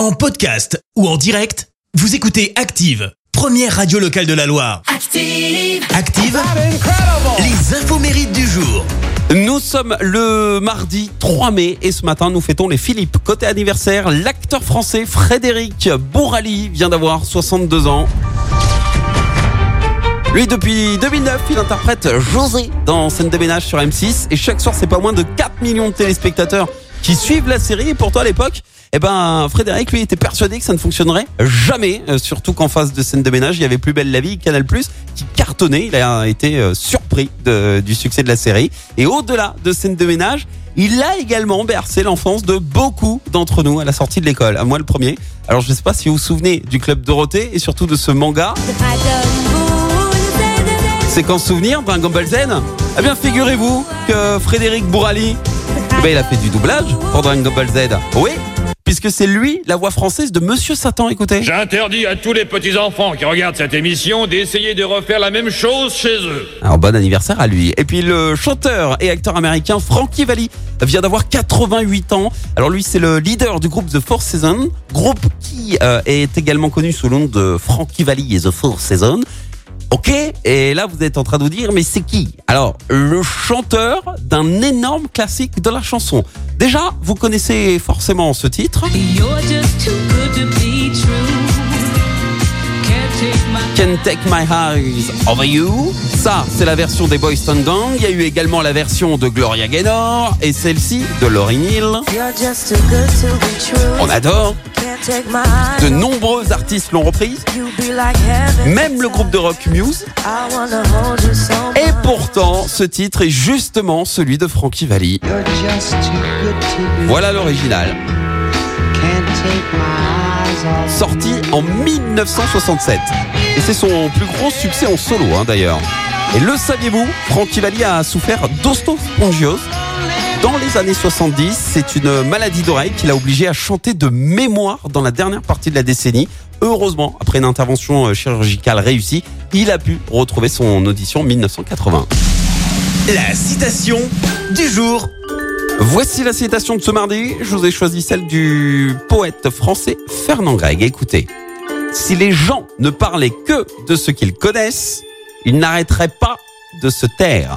En podcast ou en direct, vous écoutez Active, première radio locale de la Loire. Active. Active, les infos mérites du jour. Nous sommes le mardi 3 mai et ce matin nous fêtons les Philippe. Côté anniversaire, l'acteur français Frédéric Bourali vient d'avoir 62 ans. Lui, depuis 2009, il interprète José dans Scène de ménage sur M6 et chaque soir, c'est pas moins de 4 millions de téléspectateurs qui suivent la série et pourtant à l'époque, eh ben, Frédéric, lui, était persuadé que ça ne fonctionnerait jamais, euh, surtout qu'en face de scène de ménage, il y avait Plus Belle la Vie, Canal+, qui cartonnait. Il a été euh, surpris de- du succès de la série. Et au-delà de scène de ménage, il a également bercé l'enfance de beaucoup d'entre nous à la sortie de l'école. À moi le premier. Alors, je ne sais pas si vous vous souvenez du Club Dorothée et surtout de ce manga. Séquence souvenir, Dragon Ball Z. Eh bien, figurez-vous que Frédéric Bourali, ben, il a fait du doublage pour Dragon Ball Z. Oui, puisque c'est lui, la voix française de Monsieur Satan. Écoutez. J'interdis à tous les petits-enfants qui regardent cette émission d'essayer de refaire la même chose chez eux. Alors, bon anniversaire à lui. Et puis, le chanteur et acteur américain Frankie Valli vient d'avoir 88 ans. Alors, lui, c'est le leader du groupe The Four Seasons, groupe qui euh, est également connu sous le nom de Frankie Valli et The Four Seasons. Ok, et là vous êtes en train de vous dire, mais c'est qui? Alors, le chanteur d'un énorme classique de la chanson. Déjà, vous connaissez forcément ce titre. You're just too good to be true. Can't take my Eyes Over You. Ça, c'est la version des Boys Stone Gang. Il y a eu également la version de Gloria Gaynor et celle-ci de Lauryn Hill. On adore. De nombreux artistes l'ont reprise, même le groupe de rock Muse. Et pourtant, ce titre est justement celui de Frankie Valli. Voilà l'original, sorti en 1967. Et c'est son plus gros succès en solo hein, d'ailleurs. Et le saviez-vous, Frankie Valli a souffert d'ostospongiose dans les années 70. C'est une maladie d'oreille qui l'a obligé à chanter de mémoire dans la dernière partie de la décennie. Heureusement, après une intervention euh, chirurgicale réussie, il a pu retrouver son audition en 1980. La citation du jour. Voici la citation de ce mardi. Je vous ai choisi celle du poète français Fernand Gregg. Écoutez, si les gens ne parlaient que de ce qu'ils connaissent, ils n'arrêteraient pas de se taire.